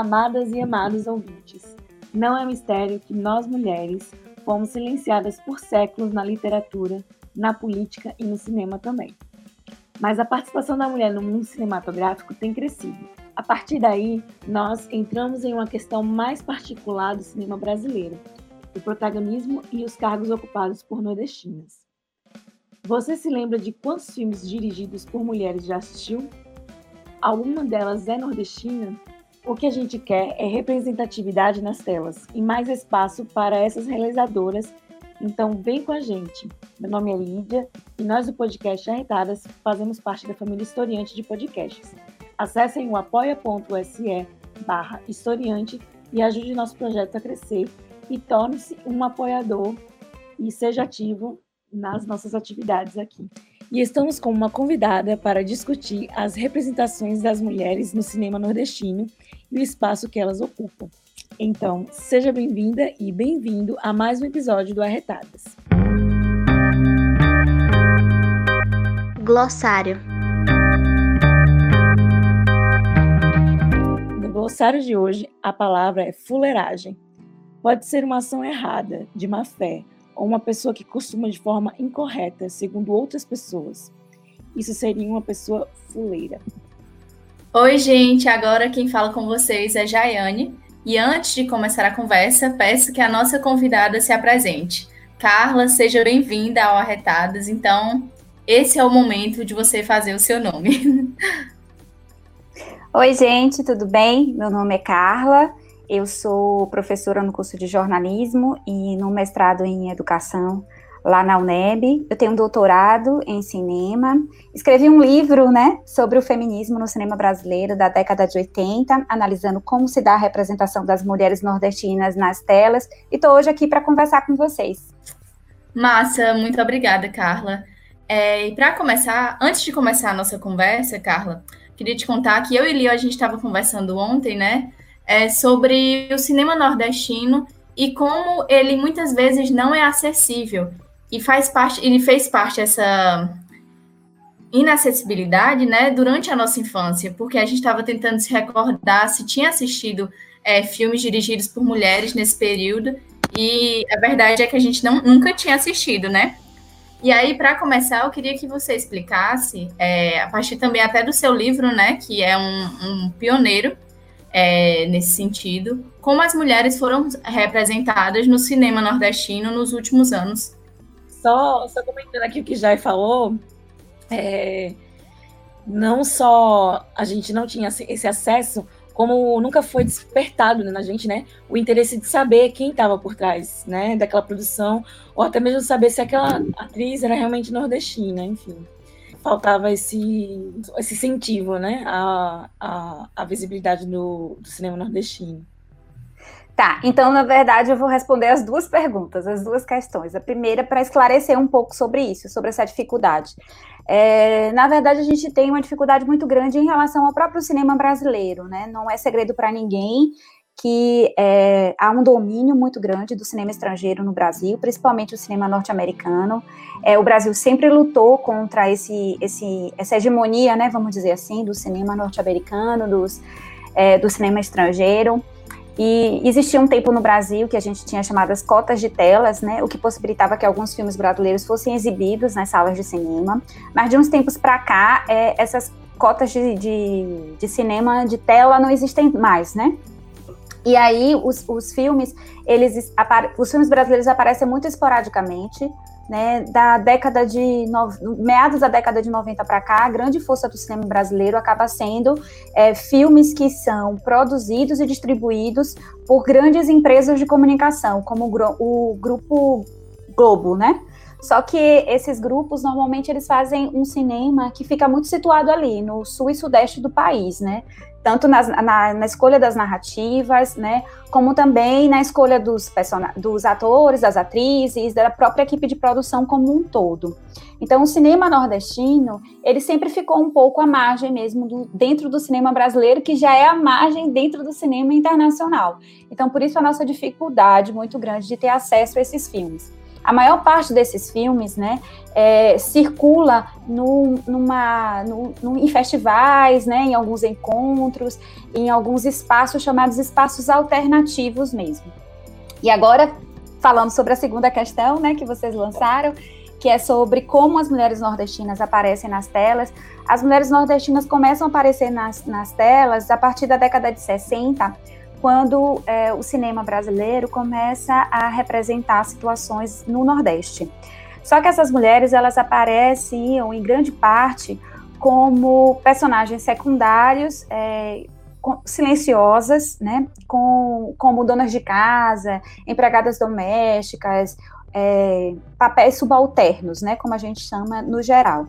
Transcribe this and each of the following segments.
Amadas e amados ouvintes. Não é mistério que nós mulheres fomos silenciadas por séculos na literatura, na política e no cinema também. Mas a participação da mulher no mundo cinematográfico tem crescido. A partir daí, nós entramos em uma questão mais particular do cinema brasileiro, o protagonismo e os cargos ocupados por nordestinas. Você se lembra de quantos filmes dirigidos por mulheres já assistiu? Alguma delas é nordestina? O que a gente quer é representatividade nas telas e mais espaço para essas realizadoras. Então, vem com a gente. Meu nome é Lídia e nós do podcast Arretadas fazemos parte da família historiante de podcasts. Acessem o apoia.se barra historiante e ajude nosso projeto a crescer e torne-se um apoiador e seja ativo nas nossas atividades aqui. E estamos com uma convidada para discutir as representações das mulheres no cinema nordestino e o espaço que elas ocupam. Então, seja bem-vinda e bem-vindo a mais um episódio do Arretadas. Glossário. No glossário de hoje, a palavra é fuleiragem. Pode ser uma ação errada, de má fé, ou uma pessoa que costuma de forma incorreta, segundo outras pessoas. Isso seria uma pessoa fuleira. Oi, gente. Agora quem fala com vocês é Jaiane. E antes de começar a conversa, peço que a nossa convidada se apresente. Carla, seja bem-vinda ao Arretadas. Então, esse é o momento de você fazer o seu nome. Oi, gente, tudo bem? Meu nome é Carla. Eu sou professora no curso de jornalismo e no mestrado em educação lá na UNEB. Eu tenho um doutorado em cinema. Escrevi um livro, né, sobre o feminismo no cinema brasileiro da década de 80, analisando como se dá a representação das mulheres nordestinas nas telas. E estou hoje aqui para conversar com vocês. Massa, muito obrigada, Carla. É, e para começar, antes de começar a nossa conversa, Carla, queria te contar que eu e Lio a gente estava conversando ontem, né, é, sobre o cinema nordestino e como ele muitas vezes não é acessível e faz parte, ele fez parte dessa inacessibilidade, né, durante a nossa infância, porque a gente estava tentando se recordar se tinha assistido é, filmes dirigidos por mulheres nesse período, e a verdade é que a gente não, nunca tinha assistido, né? E aí, para começar, eu queria que você explicasse, é, a partir também até do seu livro, né, que é um, um pioneiro é, nesse sentido, como as mulheres foram representadas no cinema nordestino nos últimos anos só, só comentando aqui o que Jai falou, é, não só a gente não tinha esse acesso, como nunca foi despertado né, na gente, né, o interesse de saber quem estava por trás, né, daquela produção, ou até mesmo saber se aquela atriz era realmente nordestina, enfim. Faltava esse, esse incentivo, né, à, à visibilidade do, do cinema nordestino. Tá, então na verdade eu vou responder as duas perguntas, as duas questões. A primeira para esclarecer um pouco sobre isso, sobre essa dificuldade. É, na verdade, a gente tem uma dificuldade muito grande em relação ao próprio cinema brasileiro, né? Não é segredo para ninguém que é, há um domínio muito grande do cinema estrangeiro no Brasil, principalmente o cinema norte-americano. É, o Brasil sempre lutou contra esse, esse, essa hegemonia, né, vamos dizer assim, do cinema norte-americano, dos, é, do cinema estrangeiro. E existia um tempo no Brasil que a gente tinha chamadas cotas de telas, né, o que possibilitava que alguns filmes brasileiros fossem exibidos nas salas de cinema. Mas de uns tempos para cá, é, essas cotas de, de, de, cinema de tela não existem mais, né? E aí os, os filmes, eles os filmes brasileiros aparecem muito esporadicamente né, da década de no, meados da década de 90 para cá, a grande força do cinema brasileiro acaba sendo é, filmes que são produzidos e distribuídos por grandes empresas de comunicação, como o, o grupo Globo, né? Só que esses grupos normalmente eles fazem um cinema que fica muito situado ali no sul e sudeste do país, né? Tanto nas, na, na, escolha das narrativas, né? Como também na escolha dos, dos atores, das atrizes, da própria equipe de produção como um todo. Então, o cinema nordestino, ele sempre ficou um pouco à margem mesmo do, dentro do cinema brasileiro, que já é a margem dentro do cinema internacional. Então, por isso a nossa dificuldade muito grande de ter acesso a esses filmes. A maior parte desses filmes, né, é, circula no, numa, no, no, em festivais, né, em alguns encontros, em alguns espaços chamados espaços alternativos mesmo. E agora, falando sobre a segunda questão, né, que vocês lançaram, que é sobre como as mulheres nordestinas aparecem nas telas. As mulheres nordestinas começam a aparecer nas, nas telas a partir da década de 60, quando é, o cinema brasileiro começa a representar situações no Nordeste. Só que essas mulheres elas apareciam em grande parte como personagens secundários, é, silenciosas, né, com, como donas de casa, empregadas domésticas, é, papéis subalternos, né, como a gente chama no geral.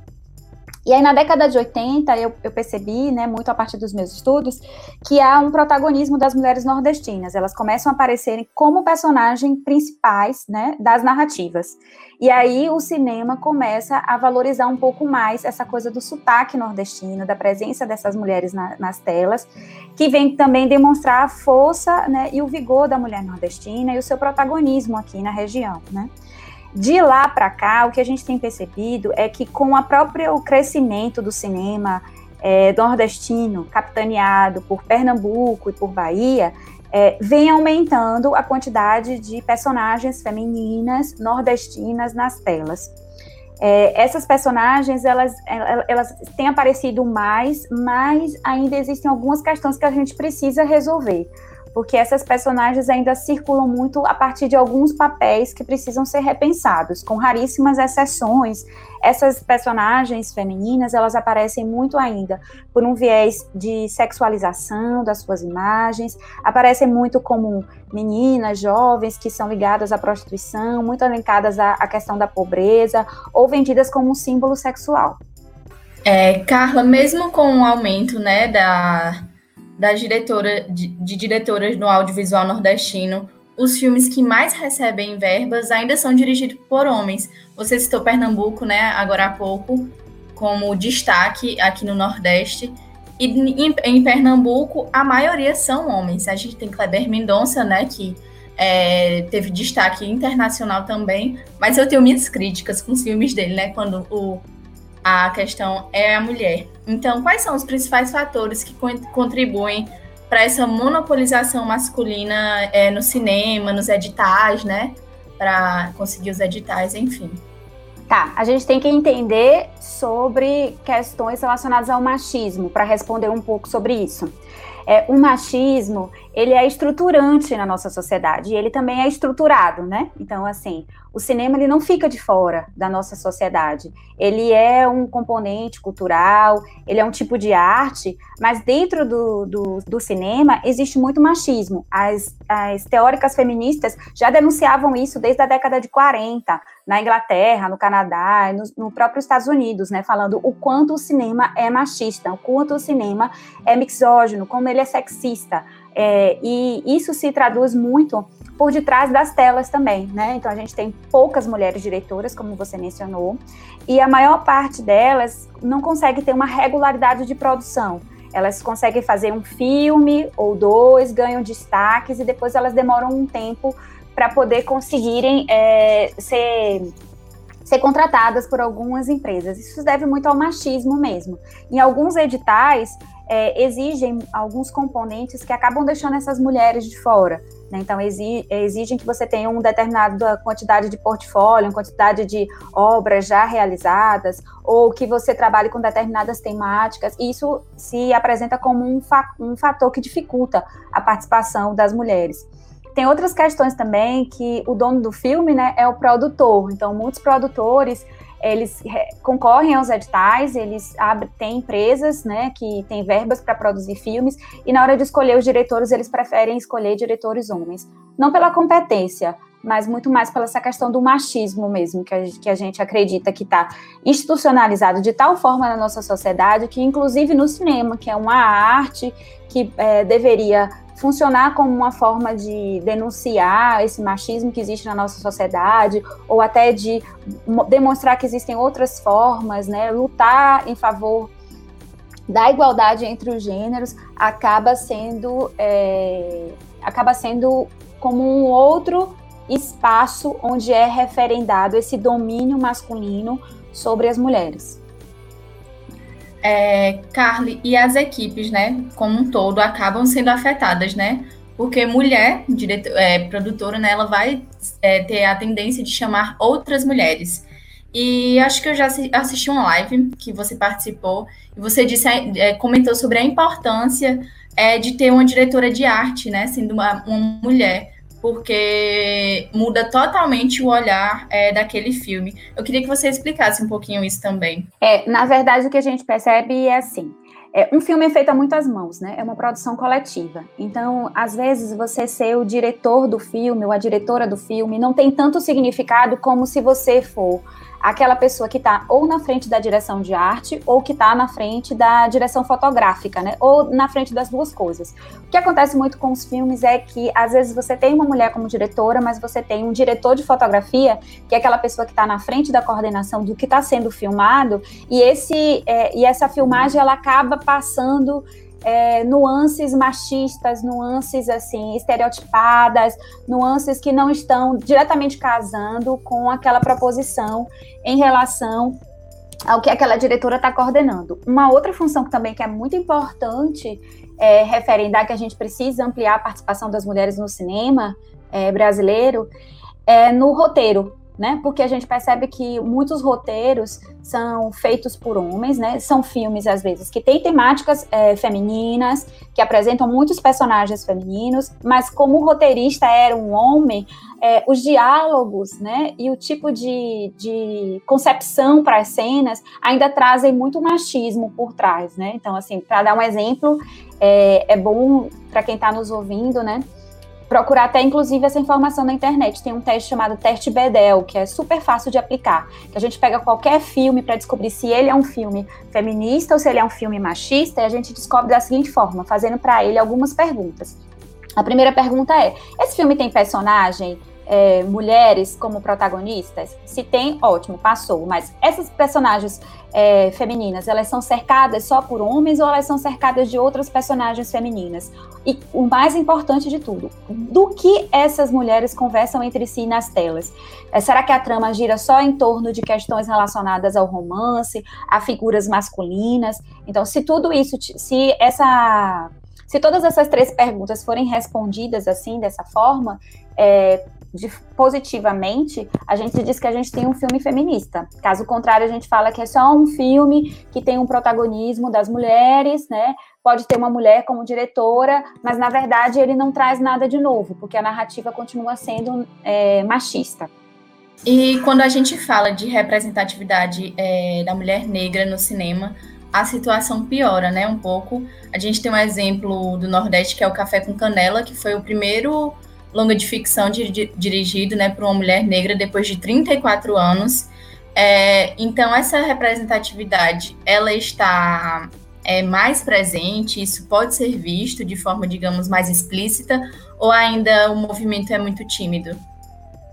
E aí, na década de 80, eu, eu, percebi, né, muito a partir dos meus estudos, que há um protagonismo das mulheres nordestinas. Elas começam a aparecerem como personagens principais, né, das narrativas. E aí, o cinema começa a valorizar um pouco mais essa coisa do sotaque nordestino, da presença dessas mulheres na, nas telas, que vem também demonstrar a força, né, e o vigor da mulher nordestina e o seu protagonismo aqui na região, né. De lá para cá, o que a gente tem percebido é que com o próprio crescimento do cinema é, nordestino, capitaneado por Pernambuco e por Bahia, é, vem aumentando a quantidade de personagens femininas nordestinas nas telas. É, essas personagens elas, elas têm aparecido mais, mas ainda existem algumas questões que a gente precisa resolver porque essas personagens ainda circulam muito a partir de alguns papéis que precisam ser repensados, com raríssimas exceções. Essas personagens femininas, elas aparecem muito ainda por um viés de sexualização das suas imagens, aparecem muito como meninas, jovens que são ligadas à prostituição, muito alencadas à, à questão da pobreza, ou vendidas como um símbolo sexual. É, Carla, mesmo com o aumento né, da, das diretora, de, de diretoras no audiovisual nordestino, os filmes que mais recebem verbas ainda são dirigidos por homens. Você citou Pernambuco, né, agora há pouco, como destaque aqui no Nordeste. E em, em Pernambuco, a maioria são homens. A gente tem Kleber Mendonça, né, que é, teve destaque internacional também, mas eu tenho minhas críticas com os filmes dele, né, quando o a questão é a mulher. Então, quais são os principais fatores que contribuem para essa monopolização masculina é, no cinema, nos editais, né? Para conseguir os editais, enfim. Tá, a gente tem que entender sobre questões relacionadas ao machismo para responder um pouco sobre isso. É, o machismo, ele é estruturante na nossa sociedade e ele também é estruturado, né? Então, assim, o cinema ele não fica de fora da nossa sociedade. Ele é um componente cultural, ele é um tipo de arte, mas dentro do, do, do cinema existe muito machismo. As, as teóricas feministas já denunciavam isso desde a década de 40, na Inglaterra, no Canadá, no, no próprio Estados Unidos, né? Falando o quanto o cinema é machista, o quanto o cinema é mixógino, como ele é sexista. É, e isso se traduz muito por detrás das telas também, né? Então a gente tem poucas mulheres diretoras, como você mencionou, e a maior parte delas não consegue ter uma regularidade de produção. Elas conseguem fazer um filme ou dois, ganham destaques e depois elas demoram um tempo para poder conseguirem é, ser ser contratadas por algumas empresas. Isso deve muito ao machismo mesmo. Em alguns editais, é, exigem alguns componentes que acabam deixando essas mulheres de fora. Né? Então, exigem que você tenha uma determinada quantidade de portfólio, uma quantidade de obras já realizadas, ou que você trabalhe com determinadas temáticas. Isso se apresenta como um, fa um fator que dificulta a participação das mulheres. Tem outras questões também que o dono do filme né, é o produtor. Então, muitos produtores eles concorrem aos editais, eles abrem, têm empresas, né, que têm verbas para produzir filmes, e na hora de escolher os diretores, eles preferem escolher diretores homens. Não pela competência, mas muito mais pela essa questão do machismo mesmo, que a, que a gente acredita que está institucionalizado de tal forma na nossa sociedade, que inclusive no cinema, que é uma arte que é, deveria funcionar como uma forma de denunciar esse machismo que existe na nossa sociedade, ou até de demonstrar que existem outras formas, né, lutar em favor da igualdade entre os gêneros, acaba sendo, é, acaba sendo como um outro espaço onde é referendado esse domínio masculino sobre as mulheres. É, Carly, e as equipes, né, como um todo, acabam sendo afetadas, né? Porque mulher, diretor, é, produtora, né, ela vai é, ter a tendência de chamar outras mulheres. E acho que eu já assisti uma live que você participou e você disse, é, comentou sobre a importância é, de ter uma diretora de arte, né, sendo uma, uma mulher porque muda totalmente o olhar é, daquele filme. Eu queria que você explicasse um pouquinho isso também. É, na verdade, o que a gente percebe é assim. É, um filme é feito a muitas mãos, né? É uma produção coletiva. Então, às vezes, você ser o diretor do filme ou a diretora do filme não tem tanto significado como se você for aquela pessoa que está ou na frente da direção de arte ou que está na frente da direção fotográfica, né? Ou na frente das duas coisas. O que acontece muito com os filmes é que às vezes você tem uma mulher como diretora, mas você tem um diretor de fotografia que é aquela pessoa que está na frente da coordenação do que está sendo filmado e esse é, e essa filmagem ela acaba passando é, nuances machistas, nuances assim estereotipadas, nuances que não estão diretamente casando com aquela proposição em relação ao que aquela diretora está coordenando. Uma outra função que também que é muito importante é, referendar que a gente precisa ampliar a participação das mulheres no cinema é, brasileiro é no roteiro, né? Porque a gente percebe que muitos roteiros são feitos por homens, né? São filmes, às vezes, que têm temáticas é, femininas, que apresentam muitos personagens femininos, mas como o roteirista era um homem, é, os diálogos, né? E o tipo de, de concepção para as cenas ainda trazem muito machismo por trás, né? Então, assim, para dar um exemplo, é, é bom para quem está nos ouvindo, né? Procurar até inclusive essa informação na internet. Tem um teste chamado teste Bedel, que é super fácil de aplicar. Que a gente pega qualquer filme para descobrir se ele é um filme feminista ou se ele é um filme machista, e a gente descobre da seguinte forma, fazendo para ele algumas perguntas. A primeira pergunta é: esse filme tem personagem é, mulheres como protagonistas? Se tem, ótimo, passou. Mas essas personagens é, femininas, elas são cercadas só por homens ou elas são cercadas de outras personagens femininas? E o mais importante de tudo, do que essas mulheres conversam entre si nas telas? É, será que a trama gira só em torno de questões relacionadas ao romance, a figuras masculinas? Então, se tudo isso, se essa se todas essas três perguntas forem respondidas assim, dessa forma, é, de, positivamente, a gente diz que a gente tem um filme feminista. Caso contrário, a gente fala que é só um filme que tem um protagonismo das mulheres, né? Pode ter uma mulher como diretora, mas na verdade ele não traz nada de novo, porque a narrativa continua sendo é, machista. E quando a gente fala de representatividade é, da mulher negra no cinema, a situação piora, né? Um pouco. A gente tem um exemplo do Nordeste que é o Café com Canela, que foi o primeiro longa de ficção dirigido né, por uma mulher negra depois de 34 anos. É, então, essa representatividade, ela está é, mais presente, isso pode ser visto de forma, digamos, mais explícita, ou ainda o movimento é muito tímido?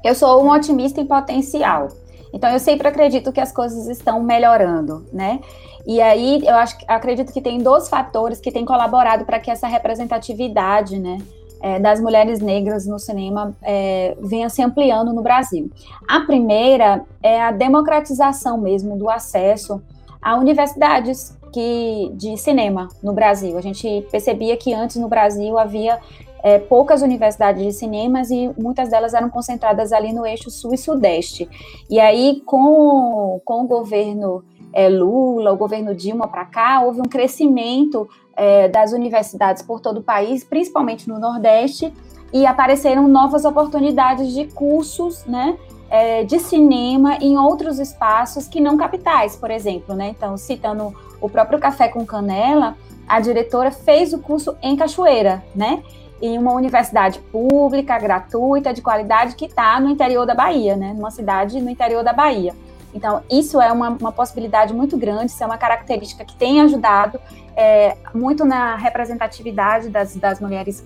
Eu sou um otimista em potencial. Então, eu sempre acredito que as coisas estão melhorando, né? E aí, eu acho, acredito que tem dois fatores que têm colaborado para que essa representatividade, né, é, das mulheres negras no cinema é, venha se ampliando no Brasil. A primeira é a democratização mesmo do acesso a universidades que, de cinema no Brasil. A gente percebia que antes no Brasil havia é, poucas universidades de cinemas e muitas delas eram concentradas ali no eixo sul e sudeste. E aí, com, com o governo é, Lula, o governo Dilma para cá, houve um crescimento é, das universidades por todo o país, principalmente no Nordeste, e apareceram novas oportunidades de cursos, né? é, de cinema em outros espaços que não capitais, por exemplo, né? Então, citando o próprio Café com Canela, a diretora fez o curso em Cachoeira, né? Em uma universidade pública, gratuita, de qualidade, que está no interior da Bahia, né? Numa cidade no interior da Bahia. Então, isso é uma, uma possibilidade muito grande, isso é uma característica que tem ajudado é, muito na representatividade das, das mulheres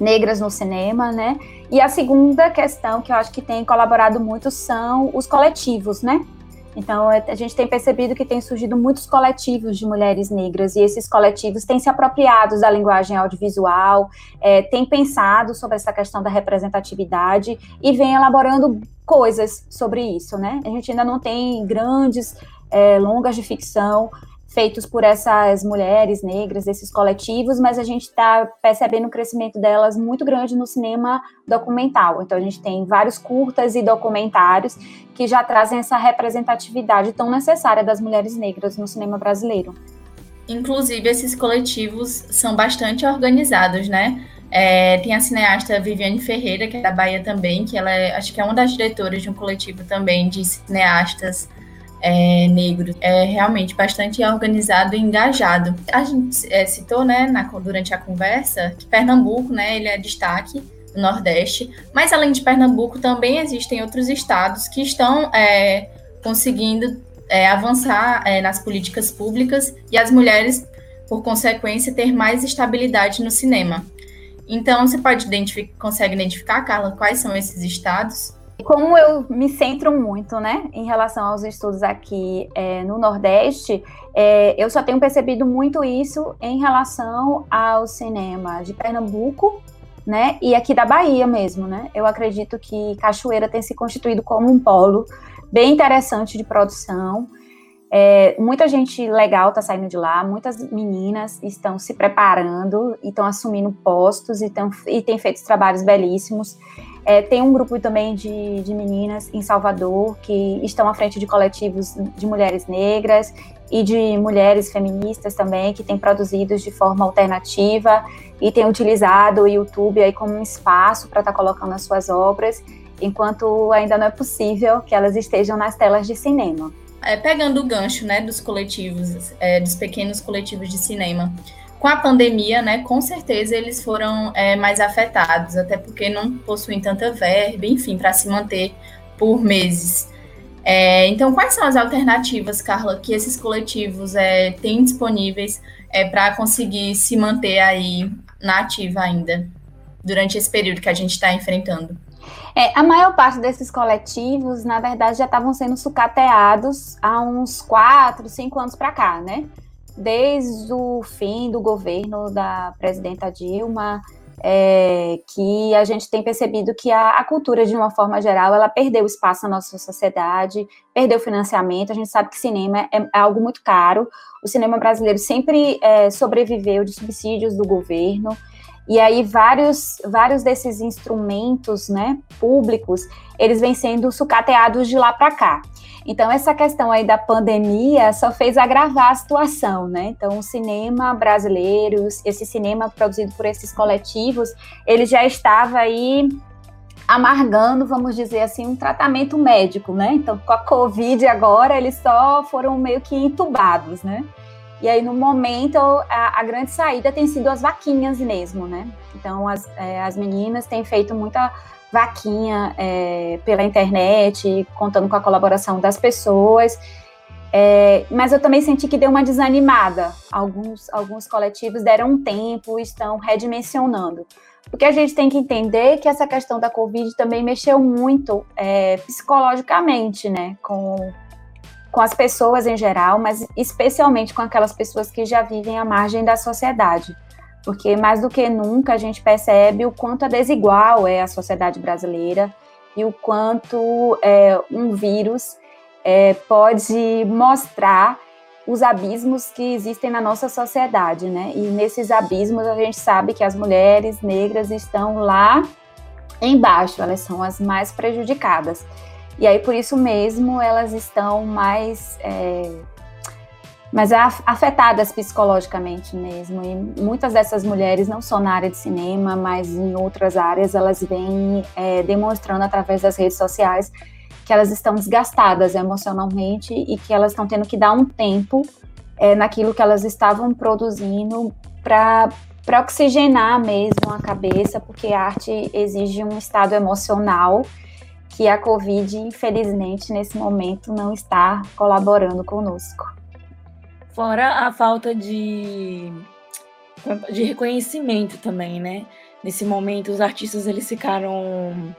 negras no cinema, né? E a segunda questão que eu acho que tem colaborado muito são os coletivos, né? Então, é, a gente tem percebido que tem surgido muitos coletivos de mulheres negras, e esses coletivos têm se apropriado da linguagem audiovisual, é, têm pensado sobre essa questão da representatividade e vem elaborando coisas sobre isso, né? A gente ainda não tem grandes é, longas de ficção feitos por essas mulheres negras, esses coletivos, mas a gente está percebendo um crescimento delas muito grande no cinema documental. Então a gente tem vários curtas e documentários que já trazem essa representatividade tão necessária das mulheres negras no cinema brasileiro. Inclusive esses coletivos são bastante organizados, né? É, tem a cineasta Viviane Ferreira, que é da Bahia também, que ela é, acho que é uma das diretoras de um coletivo também de cineastas é, negro. É realmente bastante organizado e engajado. A gente é, citou, né, na, durante a conversa, que Pernambuco, né, ele é destaque no Nordeste, mas além de Pernambuco, também existem outros estados que estão é, conseguindo é, avançar é, nas políticas públicas e as mulheres, por consequência, ter mais estabilidade no cinema. Então, você pode identificar, consegue identificar, Carla, quais são esses estados? Como eu me centro muito, né, em relação aos estudos aqui é, no Nordeste, é, eu só tenho percebido muito isso em relação ao cinema de Pernambuco, né, e aqui da Bahia mesmo, né. Eu acredito que Cachoeira tem se constituído como um polo bem interessante de produção. É, muita gente legal está saindo de lá, muitas meninas estão se preparando estão assumindo postos e, e têm feito trabalhos belíssimos. É, tem um grupo também de, de meninas em Salvador que estão à frente de coletivos de mulheres negras e de mulheres feministas também, que têm produzido de forma alternativa e têm utilizado o YouTube aí como um espaço para estar tá colocando as suas obras, enquanto ainda não é possível que elas estejam nas telas de cinema. É, pegando o gancho né, dos coletivos, é, dos pequenos coletivos de cinema, com a pandemia, né, com certeza eles foram é, mais afetados, até porque não possuem tanta verba, enfim, para se manter por meses. É, então, quais são as alternativas, Carla, que esses coletivos é, têm disponíveis é, para conseguir se manter aí na ativa ainda, durante esse período que a gente está enfrentando? É, a maior parte desses coletivos, na verdade, já estavam sendo sucateados há uns quatro, cinco anos para cá, né? Desde o fim do governo da presidenta Dilma, é, que a gente tem percebido que a, a, cultura, de uma forma geral, ela perdeu espaço na nossa sociedade, perdeu financiamento. A gente sabe que cinema é, é algo muito caro. O cinema brasileiro sempre é, sobreviveu de subsídios do governo. E aí vários, vários desses instrumentos, né, públicos, eles vêm sendo sucateados de lá para cá. Então, essa questão aí da pandemia só fez agravar a situação, né? Então, o cinema brasileiro, esse cinema produzido por esses coletivos, ele já estava aí amargando, vamos dizer assim, um tratamento médico, né? Então, com a Covid agora, eles só foram meio que entubados, né? E aí, no momento, a, a grande saída tem sido as vaquinhas mesmo, né? Então, as, é, as meninas têm feito muita vaquinha é, pela internet, contando com a colaboração das pessoas. É, mas eu também senti que deu uma desanimada. Alguns, alguns coletivos deram um tempo, estão redimensionando. Porque a gente tem que entender que essa questão da Covid também mexeu muito é, psicologicamente, né? Com, com as pessoas em geral, mas especialmente com aquelas pessoas que já vivem à margem da sociedade porque mais do que nunca a gente percebe o quanto é desigual é a sociedade brasileira e o quanto é, um vírus é, pode mostrar os abismos que existem na nossa sociedade, né? E nesses abismos a gente sabe que as mulheres negras estão lá embaixo, elas são as mais prejudicadas. E aí por isso mesmo elas estão mais é, mas é afetadas psicologicamente mesmo. E muitas dessas mulheres, não só na área de cinema, mas em outras áreas, elas vêm é, demonstrando através das redes sociais que elas estão desgastadas emocionalmente e que elas estão tendo que dar um tempo é, naquilo que elas estavam produzindo para para oxigenar mesmo a cabeça, porque a arte exige um estado emocional que a Covid, infelizmente, nesse momento não está colaborando conosco. Fora a falta de, de reconhecimento também, né? Nesse momento, os artistas eles ficaram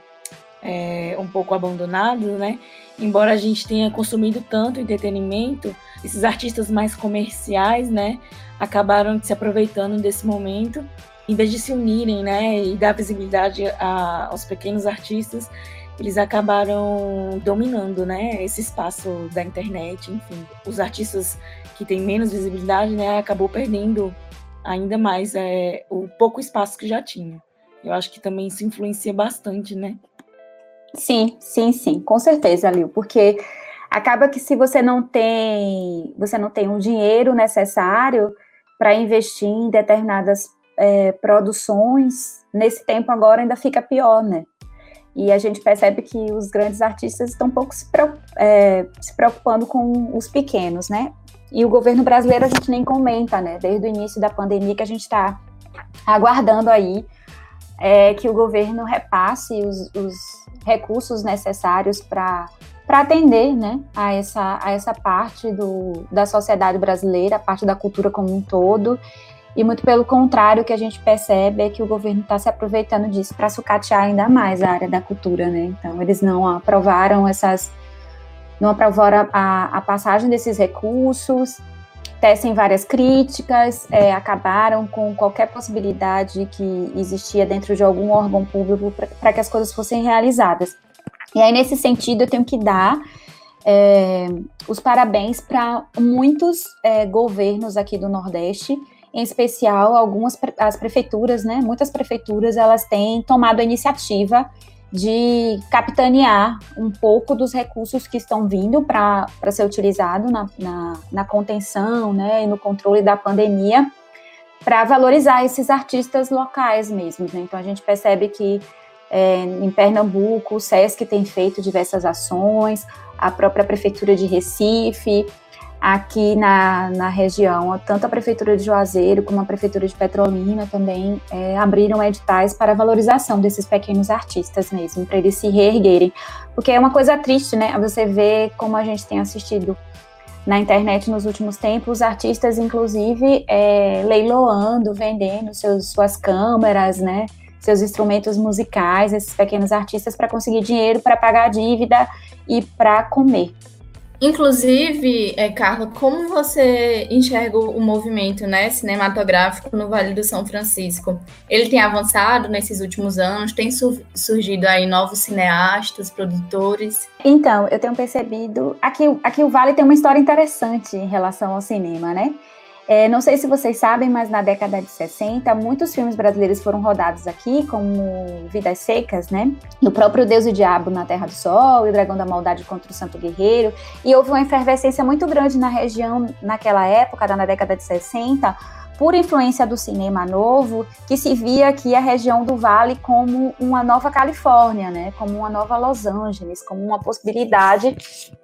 é, um pouco abandonados, né? Embora a gente tenha consumido tanto entretenimento, esses artistas mais comerciais, né, acabaram se aproveitando desse momento, em vez de se unirem, né, e dar visibilidade a, aos pequenos artistas, eles acabaram dominando, né, esse espaço da internet, enfim. Os artistas que têm menos visibilidade, né, acabou perdendo ainda mais é, o pouco espaço que já tinha. Eu acho que também isso influencia bastante, né? Sim, sim, sim, com certeza, Lil, porque acaba que se você não tem, você não tem o dinheiro necessário para investir em determinadas é, produções, nesse tempo agora ainda fica pior, né? E a gente percebe que os grandes artistas estão pouco se, é, se preocupando com os pequenos, né? E o governo brasileiro a gente nem comenta, né? Desde o início da pandemia que a gente está aguardando aí é, que o governo repasse os, os recursos necessários para para atender né, a, essa, a essa parte do, da sociedade brasileira, a parte da cultura como um todo. E muito pelo contrário, o que a gente percebe é que o governo está se aproveitando disso para sucatear ainda mais a área da cultura, né? Então, eles não aprovaram essas. não aprovaram a, a passagem desses recursos, tecem várias críticas, é, acabaram com qualquer possibilidade que existia dentro de algum órgão público para que as coisas fossem realizadas. E aí, nesse sentido, eu tenho que dar é, os parabéns para muitos é, governos aqui do Nordeste, em especial algumas as prefeituras, né? Muitas prefeituras elas têm tomado a iniciativa de capitanear um pouco dos recursos que estão vindo para ser utilizado na, na, na, contenção né, e no controle da pandemia para valorizar esses artistas locais mesmo. Né? Então a gente percebe que é, em Pernambuco, o SESC tem feito diversas ações, a própria Prefeitura de Recife, aqui na, na região, tanto a Prefeitura de Juazeiro como a Prefeitura de Petrolina também é, abriram editais para valorização desses pequenos artistas mesmo, para eles se reerguerem. Porque é uma coisa triste, né? Você vê como a gente tem assistido na internet nos últimos tempos, artistas, inclusive, é, leiloando, vendendo seus, suas câmeras, né? seus instrumentos musicais, esses pequenos artistas, para conseguir dinheiro para pagar a dívida e para comer. Inclusive, é, Carla, como você enxerga o movimento né, cinematográfico no Vale do São Francisco? Ele tem avançado nesses últimos anos? Tem surgido aí novos cineastas, produtores? Então, eu tenho percebido. Aqui, aqui o Vale tem uma história interessante em relação ao cinema, né? É, não sei se vocês sabem, mas na década de 60, muitos filmes brasileiros foram rodados aqui, como Vidas Secas, né? O próprio Deus e o Diabo na Terra do Sol, e o Dragão da Maldade contra o Santo Guerreiro. E houve uma efervescência muito grande na região naquela época, na década de 60, por influência do cinema novo, que se via aqui a região do Vale como uma nova Califórnia, né? Como uma nova Los Angeles, como uma possibilidade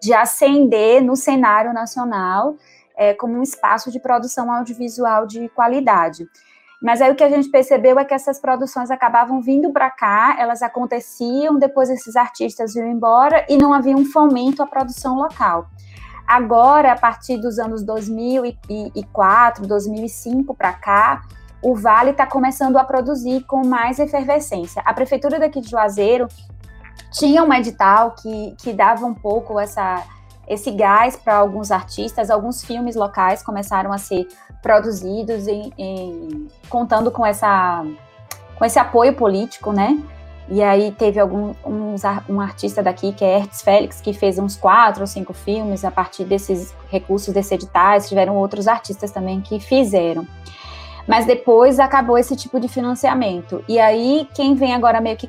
de ascender no cenário nacional é, como um espaço de produção audiovisual de qualidade. Mas aí o que a gente percebeu é que essas produções acabavam vindo para cá, elas aconteciam, depois esses artistas iam embora e não havia um fomento à produção local. Agora, a partir dos anos 2004, 2005 para cá, o Vale está começando a produzir com mais efervescência. A prefeitura daqui de Juazeiro tinha um edital que, que dava um pouco essa esse gás para alguns artistas, alguns filmes locais começaram a ser produzidos em, em, contando com essa com esse apoio político, né? E aí teve algum um, um artista daqui que é Hertz Félix que fez uns quatro ou cinco filmes a partir desses recursos desse editais. Tiveram outros artistas também que fizeram. Mas depois acabou esse tipo de financiamento. E aí quem vem agora meio que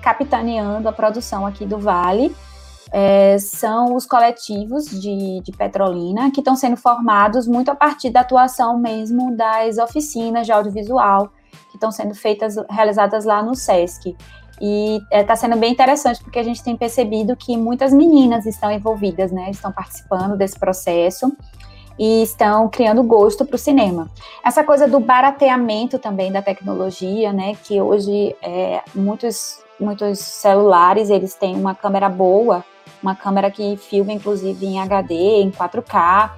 capitaneando a produção aqui do Vale é, são os coletivos de, de Petrolina, que estão sendo formados muito a partir da atuação mesmo das oficinas de audiovisual, que estão sendo feitas, realizadas lá no SESC. E está é, sendo bem interessante porque a gente tem percebido que muitas meninas estão envolvidas, né? Estão participando desse processo e estão criando gosto para o cinema. Essa coisa do barateamento também da tecnologia, né? Que hoje é, muitos muitos celulares eles têm uma câmera boa, uma câmera que filma inclusive em HD, em 4K,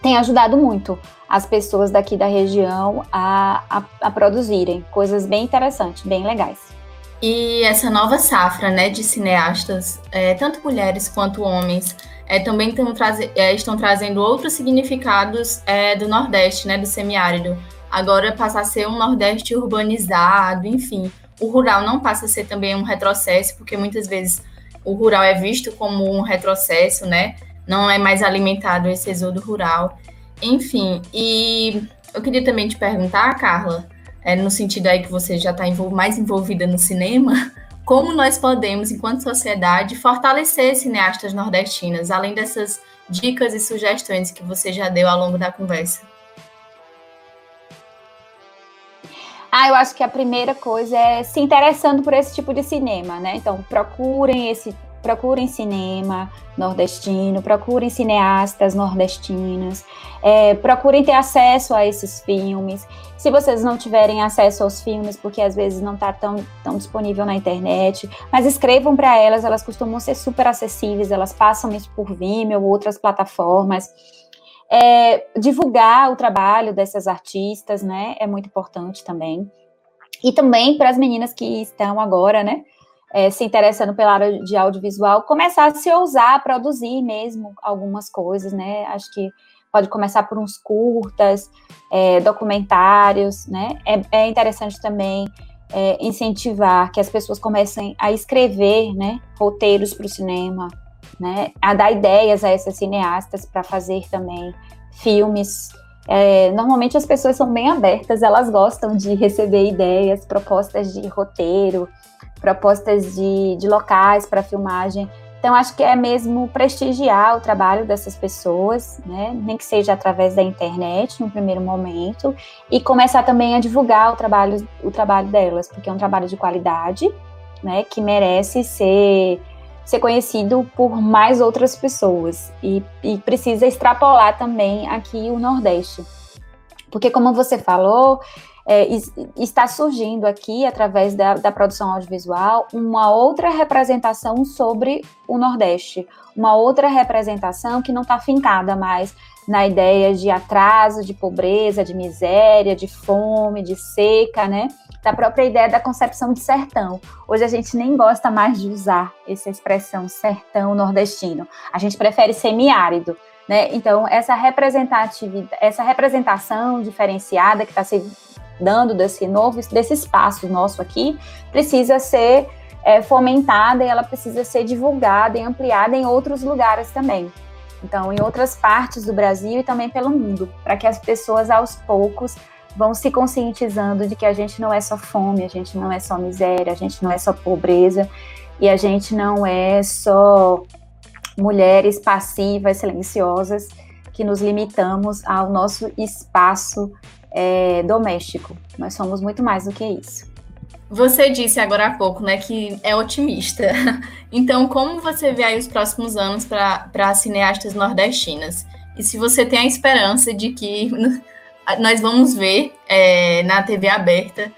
tem ajudado muito as pessoas daqui da região a, a, a produzirem coisas bem interessantes, bem legais. E essa nova safra né, de cineastas, é, tanto mulheres quanto homens, é, também traze é, estão trazendo outros significados é, do Nordeste, né, do semiárido. Agora passa a ser um Nordeste urbanizado, enfim. O rural não passa a ser também um retrocesso, porque muitas vezes o rural é visto como um retrocesso, né? Não é mais alimentado esse êxodo rural. Enfim, e eu queria também te perguntar, Carla, é, no sentido aí que você já está envol mais envolvida no cinema, como nós podemos, enquanto sociedade, fortalecer cineastas nordestinas, além dessas dicas e sugestões que você já deu ao longo da conversa? Ah, eu acho que a primeira coisa é se interessando por esse tipo de cinema, né? Então, procurem esse procurem cinema nordestino, procurem cineastas nordestinas, é, procurem ter acesso a esses filmes. Se vocês não tiverem acesso aos filmes, porque às vezes não está tão, tão disponível na internet, mas escrevam para elas, elas costumam ser super acessíveis, elas passam isso por Vimeo ou outras plataformas. É, divulgar o trabalho dessas artistas, né, é muito importante também. E também para as meninas que estão agora, né, é, se interessando pela área de audiovisual, começar a se ousar a produzir mesmo algumas coisas, né? Acho que pode começar por uns curtas, é, documentários, né? É, é interessante também é, incentivar que as pessoas comecem a escrever, né? Roteiros para o cinema, né? A dar ideias a essas cineastas para fazer também filmes. É, normalmente as pessoas são bem abertas, elas gostam de receber ideias, propostas de roteiro, propostas de, de locais para filmagem. Então, acho que é mesmo prestigiar o trabalho dessas pessoas, né? nem que seja através da internet, no primeiro momento, e começar também a divulgar o trabalho, o trabalho delas, porque é um trabalho de qualidade, né? que merece ser, ser conhecido por mais outras pessoas, e, e precisa extrapolar também aqui o Nordeste. Porque, como você falou, é, está surgindo aqui, através da, da, produção audiovisual, uma outra representação sobre o Nordeste, uma outra representação que não está fincada mais na ideia de atraso, de pobreza, de miséria, de fome, de seca, né? Da própria ideia da concepção de sertão. Hoje a gente nem gosta mais de usar essa expressão sertão nordestino. A gente prefere semiárido. Né? Então, essa representatividade, essa representação diferenciada que está se dando desse novo, desse espaço nosso aqui, precisa ser é, fomentada e ela precisa ser divulgada e ampliada em outros lugares também. Então, em outras partes do Brasil e também pelo mundo, para que as pessoas aos poucos vão se conscientizando de que a gente não é só fome, a gente não é só miséria, a gente não é só pobreza e a gente não é só mulheres passivas, silenciosas, que nos limitamos ao nosso espaço é, doméstico. Nós somos muito mais do que isso. Você disse agora há pouco, né, que é otimista. Então, como você vê aí os próximos anos para cineastas nordestinas? E se você tem a esperança de que nós vamos ver é, na TV aberta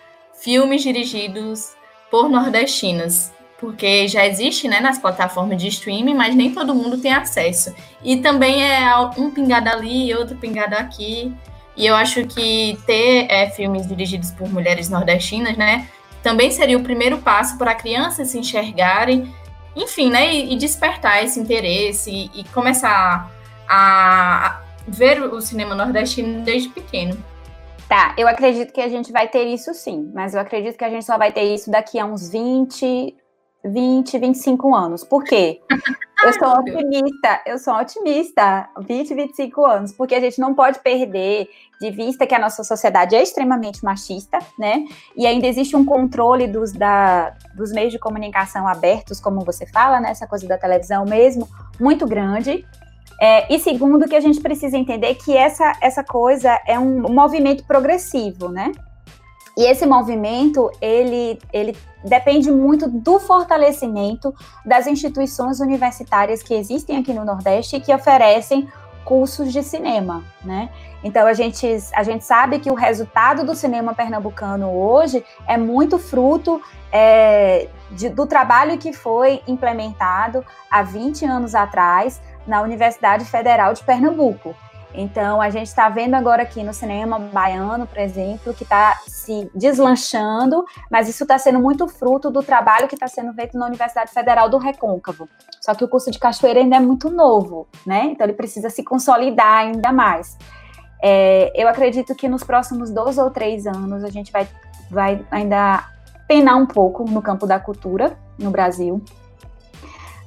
filmes dirigidos por nordestinas, porque já existe né, nas plataformas de streaming, mas nem todo mundo tem acesso. E também é um pingado ali, outro pingado aqui. E eu acho que ter é, filmes dirigidos por mulheres nordestinas, né, também seria o primeiro passo para crianças se enxergarem, enfim, né, e, e despertar esse interesse e, e começar a, a ver o cinema nordestino desde pequeno. Tá, eu acredito que a gente vai ter isso sim, mas eu acredito que a gente só vai ter isso daqui a uns 20, 20, 25 anos. Por quê? Eu sou otimista, eu sou otimista, 20, 25 anos, porque a gente não pode perder de vista que a nossa sociedade é extremamente machista, né? E ainda existe um controle dos, da, dos meios de comunicação abertos, como você fala, né? Essa coisa da televisão mesmo, muito grande. É, e segundo, que a gente precisa entender que essa, essa coisa é um movimento progressivo, né? E esse movimento, ele, ele depende muito do fortalecimento das instituições universitárias que existem aqui no Nordeste e que oferecem cursos de cinema, né? Então a gente, a gente sabe que o resultado do cinema pernambucano hoje é muito fruto é, de, do trabalho que foi implementado há 20 anos atrás na Universidade Federal de Pernambuco. Então, a gente está vendo agora aqui no cinema baiano, por exemplo, que está se deslanchando, mas isso está sendo muito fruto do trabalho que está sendo feito na Universidade Federal do Recôncavo. Só que o curso de Cachoeira ainda é muito novo, né? Então, ele precisa se consolidar ainda mais. É, eu acredito que nos próximos dois ou três anos a gente vai, vai ainda penar um pouco no campo da cultura no Brasil.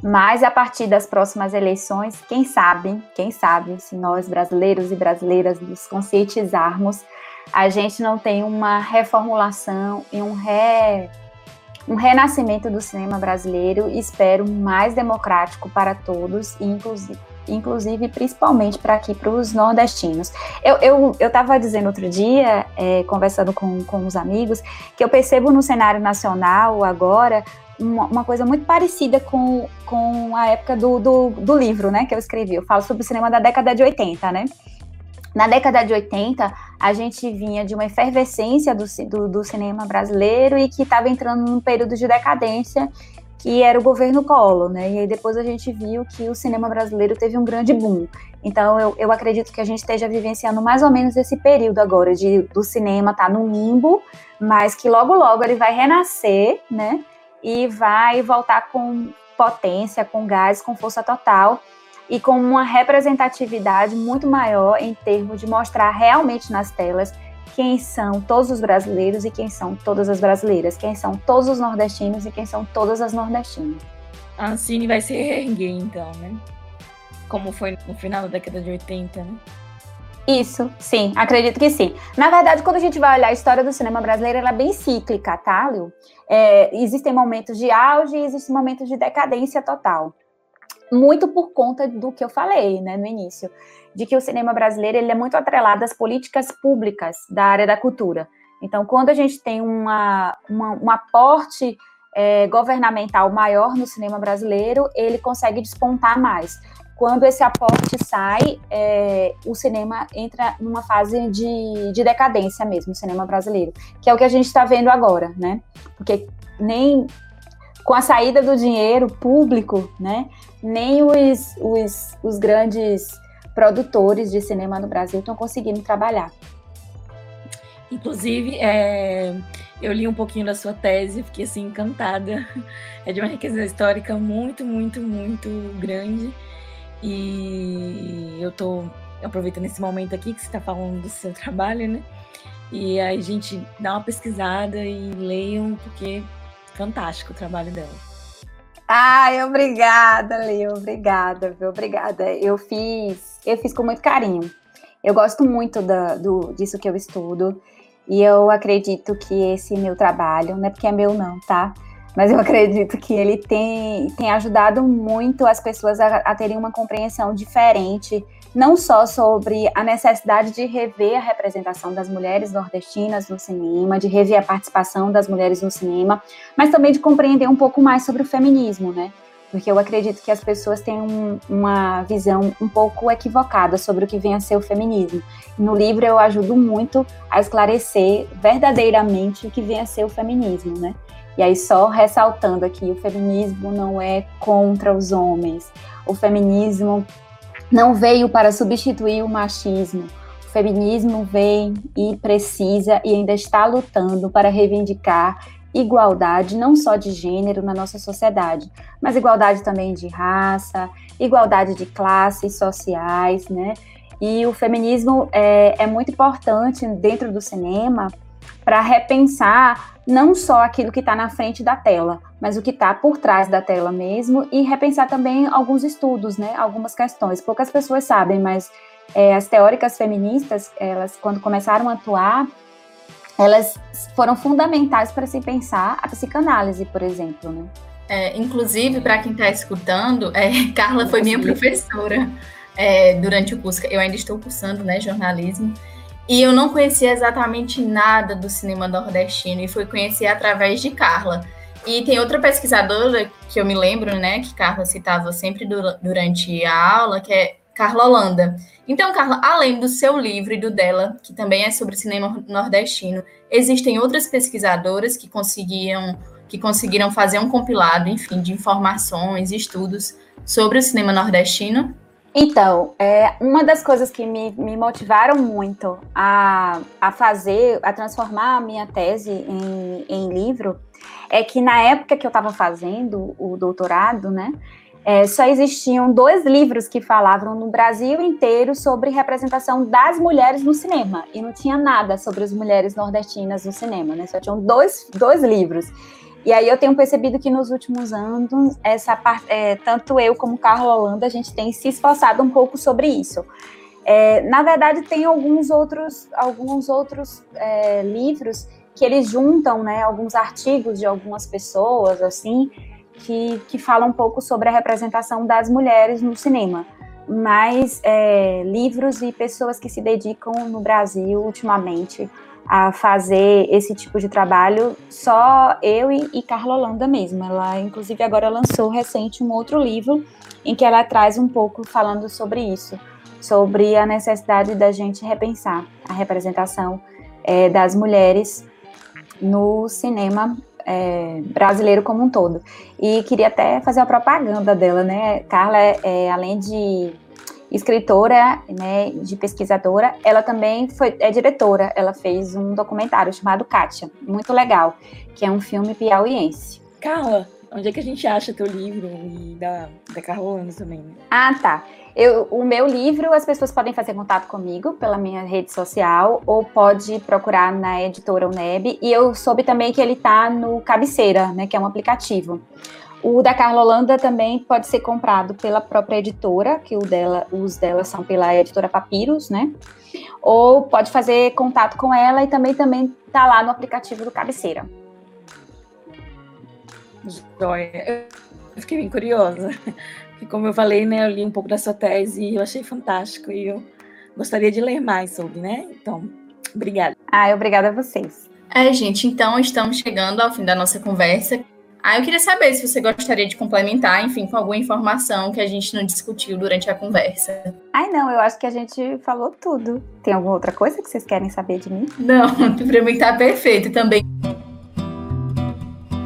Mas a partir das próximas eleições, quem sabe, quem sabe, se nós brasileiros e brasileiras nos conscientizarmos, a gente não tem uma reformulação e um, re, um renascimento do cinema brasileiro, espero mais democrático para todos, inclusive inclusive principalmente para aqui, para os nordestinos. Eu estava eu, eu dizendo outro dia, é, conversando com, com os amigos, que eu percebo no cenário nacional agora uma, uma, coisa muito parecida com, com a época do, do, do, livro, né, que eu escrevi. Eu falo sobre o cinema da década de 80, né? Na década de 80, a gente vinha de uma efervescência do, do, do cinema brasileiro e que estava entrando num período de decadência que era o governo Collor, né? E aí depois a gente viu que o cinema brasileiro teve um grande boom. Então eu, eu acredito que a gente esteja vivenciando mais ou menos esse período agora de do cinema estar tá no limbo, mas que logo logo ele vai renascer, né? E vai voltar com potência, com gás, com força total e com uma representatividade muito maior em termos de mostrar realmente nas telas quem são todos os brasileiros e quem são todas as brasileiras, quem são todos os nordestinos e quem são todas as nordestinas. A Ancine vai se reerguer, então, né? Como foi no final da década de 80, né? Isso, sim, acredito que sim. Na verdade, quando a gente vai olhar a história do cinema brasileiro, ela é bem cíclica, tá, Liu? É, existem momentos de auge e existem momentos de decadência total. Muito por conta do que eu falei, né, no início, de que o cinema brasileiro ele é muito atrelado às políticas públicas da área da cultura. Então, quando a gente tem uma, uma um aporte é, governamental maior no cinema brasileiro, ele consegue despontar mais quando esse aporte sai, é, o cinema entra numa fase de, de decadência mesmo, o cinema brasileiro, que é o que a gente está vendo agora, né? Porque nem com a saída do dinheiro público, né? Nem os, os, os grandes produtores de cinema no Brasil estão conseguindo trabalhar. Inclusive, é, eu li um pouquinho da sua tese, fiquei assim encantada. É de uma riqueza histórica muito, muito, muito grande. E eu estou aproveitando esse momento aqui que você está falando do seu trabalho, né? E a gente dá uma pesquisada e leiam, porque fantástico o trabalho dela. Ai, obrigada, Leo, obrigada, viu? Obrigada. Eu fiz, eu fiz com muito carinho. Eu gosto muito da, do, disso que eu estudo e eu acredito que esse meu trabalho, não é porque é meu não, tá? Mas eu acredito que ele tem, tem ajudado muito as pessoas a, a terem uma compreensão diferente, não só sobre a necessidade de rever a representação das mulheres nordestinas no cinema, de rever a participação das mulheres no cinema, mas também de compreender um pouco mais sobre o feminismo, né? Porque eu acredito que as pessoas têm um, uma visão um pouco equivocada sobre o que vem a ser o feminismo. No livro eu ajudo muito a esclarecer verdadeiramente o que vem a ser o feminismo, né? E aí, só ressaltando aqui, o feminismo não é contra os homens. O feminismo não veio para substituir o machismo. O feminismo vem e precisa e ainda está lutando para reivindicar igualdade, não só de gênero na nossa sociedade, mas igualdade também de raça, igualdade de classes sociais, né? E o feminismo é, é muito importante dentro do cinema para repensar não só aquilo que está na frente da tela, mas o que está por trás da tela mesmo, e repensar também alguns estudos, né, algumas questões. Poucas pessoas sabem, mas é, as teóricas feministas, elas quando começaram a atuar, elas foram fundamentais para se pensar a psicanálise, por exemplo, né? É, inclusive, para quem está escutando, é, Carla foi minha professora é, durante o curso. Eu ainda estou cursando né, jornalismo. E eu não conhecia exatamente nada do cinema nordestino e fui conhecer através de Carla. E tem outra pesquisadora que eu me lembro, né, que Carla citava sempre durante a aula, que é Carla Holanda. Então, Carla, além do seu livro e do dela, que também é sobre cinema nordestino, existem outras pesquisadoras que conseguiam que conseguiram fazer um compilado, enfim, de informações, estudos sobre o cinema nordestino? Então, é, uma das coisas que me, me motivaram muito a, a fazer, a transformar a minha tese em, em livro, é que na época que eu estava fazendo o doutorado, né, é, só existiam dois livros que falavam no Brasil inteiro sobre representação das mulheres no cinema, e não tinha nada sobre as mulheres nordestinas no cinema, né, só tinham dois, dois livros. E aí eu tenho percebido que nos últimos anos, essa parte, é, tanto eu como Carla Holanda, a gente tem se esforçado um pouco sobre isso. É, na verdade, tem alguns outros, alguns outros é, livros que eles juntam, né, alguns artigos de algumas pessoas, assim, que, que falam um pouco sobre a representação das mulheres no cinema. Mas é, livros e pessoas que se dedicam no Brasil ultimamente a fazer esse tipo de trabalho, só eu e, e Carla Holanda mesmo. Ela, inclusive, agora lançou recente um outro livro em que ela traz um pouco falando sobre isso, sobre a necessidade da gente repensar a representação é, das mulheres no cinema é, brasileiro como um todo. E queria até fazer a propaganda dela, né? Carla, é, é além de escritora, né, de pesquisadora, ela também foi, é diretora. Ela fez um documentário chamado Kátia, muito legal, que é um filme piauiense. Carla, onde é que a gente acha teu livro e da, da Carolina também? Né? Ah, tá. Eu, o meu livro, as pessoas podem fazer contato comigo pela minha rede social ou pode procurar na editora UNEB. E eu soube também que ele está no Cabeceira, né, que é um aplicativo. O da Carla Holanda também pode ser comprado pela própria editora, que o dela, os dela são pela editora Papyrus, né? Ou pode fazer contato com ela e também também tá lá no aplicativo do Cabeceira. Joia. Eu fiquei bem curiosa. Porque, como eu falei, né, eu li um pouco da sua tese e eu achei fantástico e eu gostaria de ler mais sobre, né? Então, obrigada. Ah, obrigada a vocês. É, gente, então estamos chegando ao fim da nossa conversa. Ah, eu queria saber se você gostaria de complementar, enfim, com alguma informação que a gente não discutiu durante a conversa. Ai, não, eu acho que a gente falou tudo. Tem alguma outra coisa que vocês querem saber de mim? Não, pra mim tá perfeito também.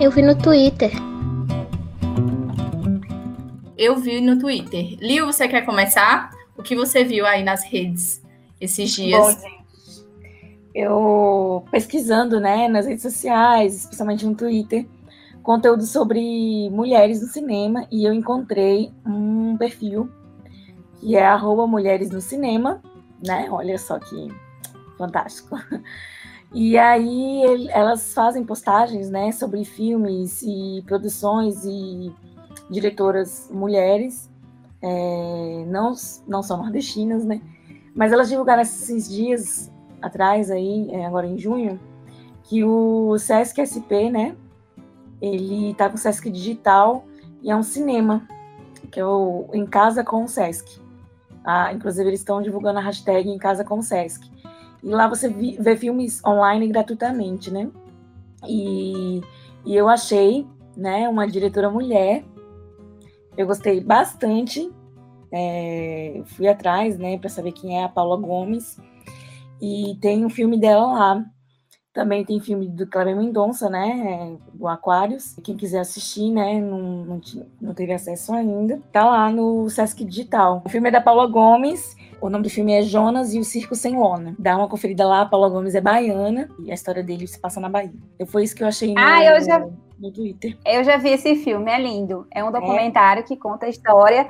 Eu vi no Twitter. Eu vi no Twitter. Liu, você quer começar? O que você viu aí nas redes esses dias? Bom, gente, eu pesquisando, né, nas redes sociais, especialmente no Twitter, conteúdo sobre mulheres no cinema e eu encontrei um perfil que é arroba mulheres no cinema, né? Olha só que fantástico. E aí ele, elas fazem postagens, né, sobre filmes e produções e diretoras mulheres, é, não, não só nordestinas, né? Mas elas divulgaram esses dias atrás aí, é, agora em junho, que o Sesc SP, né, ele está com o Sesc Digital e é um cinema, que é o Em Casa com o Sesc. Ah, inclusive, eles estão divulgando a hashtag Em Casa com o Sesc. E lá você vê filmes online gratuitamente, né? E, e eu achei, né, uma diretora mulher. Eu gostei bastante. É, fui atrás, né, para saber quem é a Paula Gomes. E tem um filme dela lá, também tem filme do Cleber Mendonça, né? Do Aquários. Quem quiser assistir, né? Não, não, não teve acesso ainda. Tá lá no Sesc Digital. O filme é da Paula Gomes. O nome do filme é Jonas e o Circo Sem Lona. Dá uma conferida lá. A Paula Gomes é baiana e a história dele se passa na Bahia. Então foi isso que eu achei no, ah, eu já... no Twitter. Eu já vi esse filme, é lindo. É um documentário é. que conta a história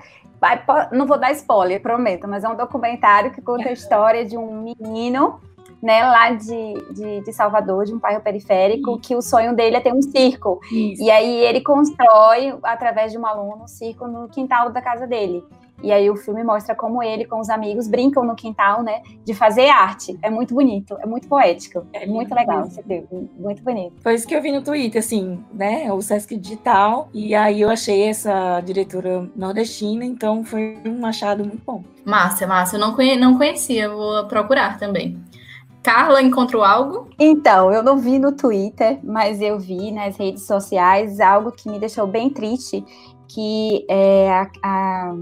não vou dar spoiler, prometo, mas é um documentário que conta a história de um menino né, lá de, de, de, Salvador, de um bairro periférico, Isso. que o sonho dele é ter um circo. Isso. E aí ele constrói, através de um aluno, um circo no quintal da casa dele. E aí o filme mostra como ele com os amigos brincam no quintal, né, de fazer arte. É muito bonito, é muito poético, é muito legal esse filme, muito bonito. Foi isso que eu vi no Twitter, assim, né, o Sesc Digital, e aí eu achei essa diretora nordestina, então foi um achado muito bom. Massa, massa, eu não, conhe não conhecia, vou procurar também. Carla encontrou algo? Então, eu não vi no Twitter, mas eu vi nas redes sociais algo que me deixou bem triste, que é a, a,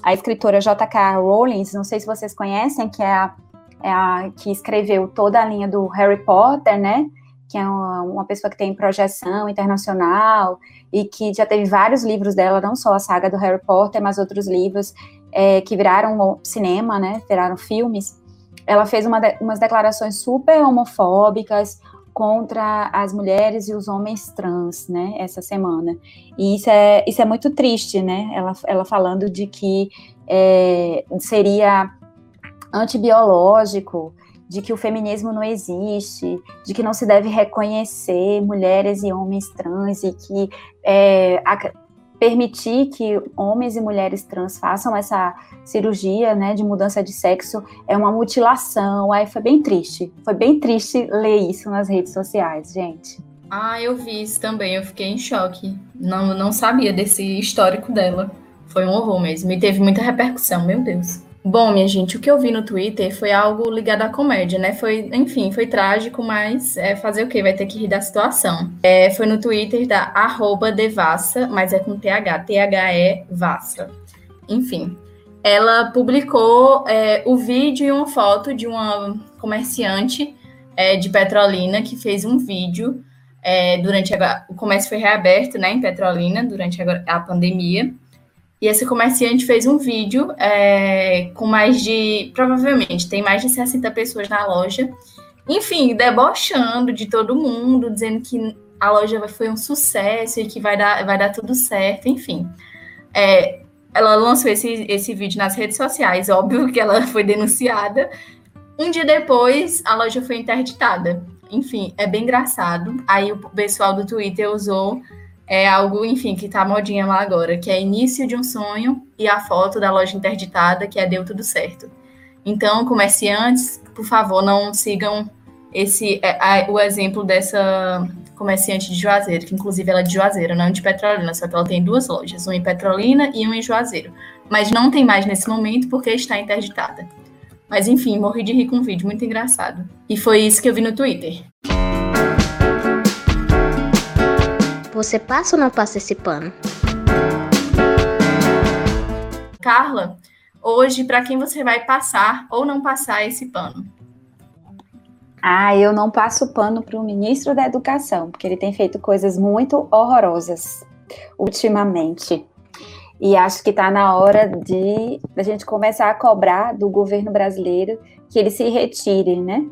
a escritora J.K. Rowling, não sei se vocês conhecem, que é a, é a que escreveu toda a linha do Harry Potter, né? Que é uma, uma pessoa que tem projeção internacional e que já teve vários livros dela, não só a saga do Harry Potter, mas outros livros é, que viraram cinema, né? Viraram filmes. Ela fez uma de, umas declarações super homofóbicas, contra as mulheres e os homens trans, né, essa semana. E isso é, isso é muito triste, né, ela, ela falando de que é, seria antibiológico, de que o feminismo não existe, de que não se deve reconhecer mulheres e homens trans e que é, permitir que homens e mulheres trans façam essa cirurgia, né, de mudança de sexo é uma mutilação. Aí foi bem triste. Foi bem triste ler isso nas redes sociais, gente. Ah, eu vi isso também. Eu fiquei em choque. Não, não sabia desse histórico dela. Foi um horror mesmo. E teve muita repercussão, meu Deus. Bom, minha gente, o que eu vi no Twitter foi algo ligado à comédia, né? Foi, enfim, foi trágico, mas é, fazer o quê? Vai ter que rir da situação. É, foi no Twitter da arroba devassa, mas é com TH, T-H-E Vassa. Enfim, ela publicou é, o vídeo e uma foto de uma comerciante é, de Petrolina que fez um vídeo é, durante a, o comércio foi reaberto, né, em Petrolina durante a, a pandemia. E esse comerciante fez um vídeo é, com mais de. Provavelmente tem mais de 60 pessoas na loja. Enfim, debochando de todo mundo, dizendo que a loja foi um sucesso e que vai dar, vai dar tudo certo, enfim. É, ela lançou esse, esse vídeo nas redes sociais, óbvio que ela foi denunciada. Um dia depois, a loja foi interditada. Enfim, é bem engraçado. Aí o pessoal do Twitter usou é algo, enfim, que tá modinha lá agora, que é início de um sonho e a foto da loja interditada, que é deu tudo certo. Então, comerciantes, por favor, não sigam esse é, o exemplo dessa comerciante de Juazeiro, que inclusive ela é de Juazeiro, não de Petrolina, só que ela tem duas lojas, uma em Petrolina e uma em Juazeiro. Mas não tem mais nesse momento porque está interditada. Mas enfim, morri de rir com um vídeo muito engraçado. E foi isso que eu vi no Twitter. Você passa ou não passa esse pano? Carla, hoje para quem você vai passar ou não passar esse pano? Ah, eu não passo pano para o ministro da Educação, porque ele tem feito coisas muito horrorosas ultimamente. E acho que está na hora de a gente começar a cobrar do governo brasileiro que ele se retire, né?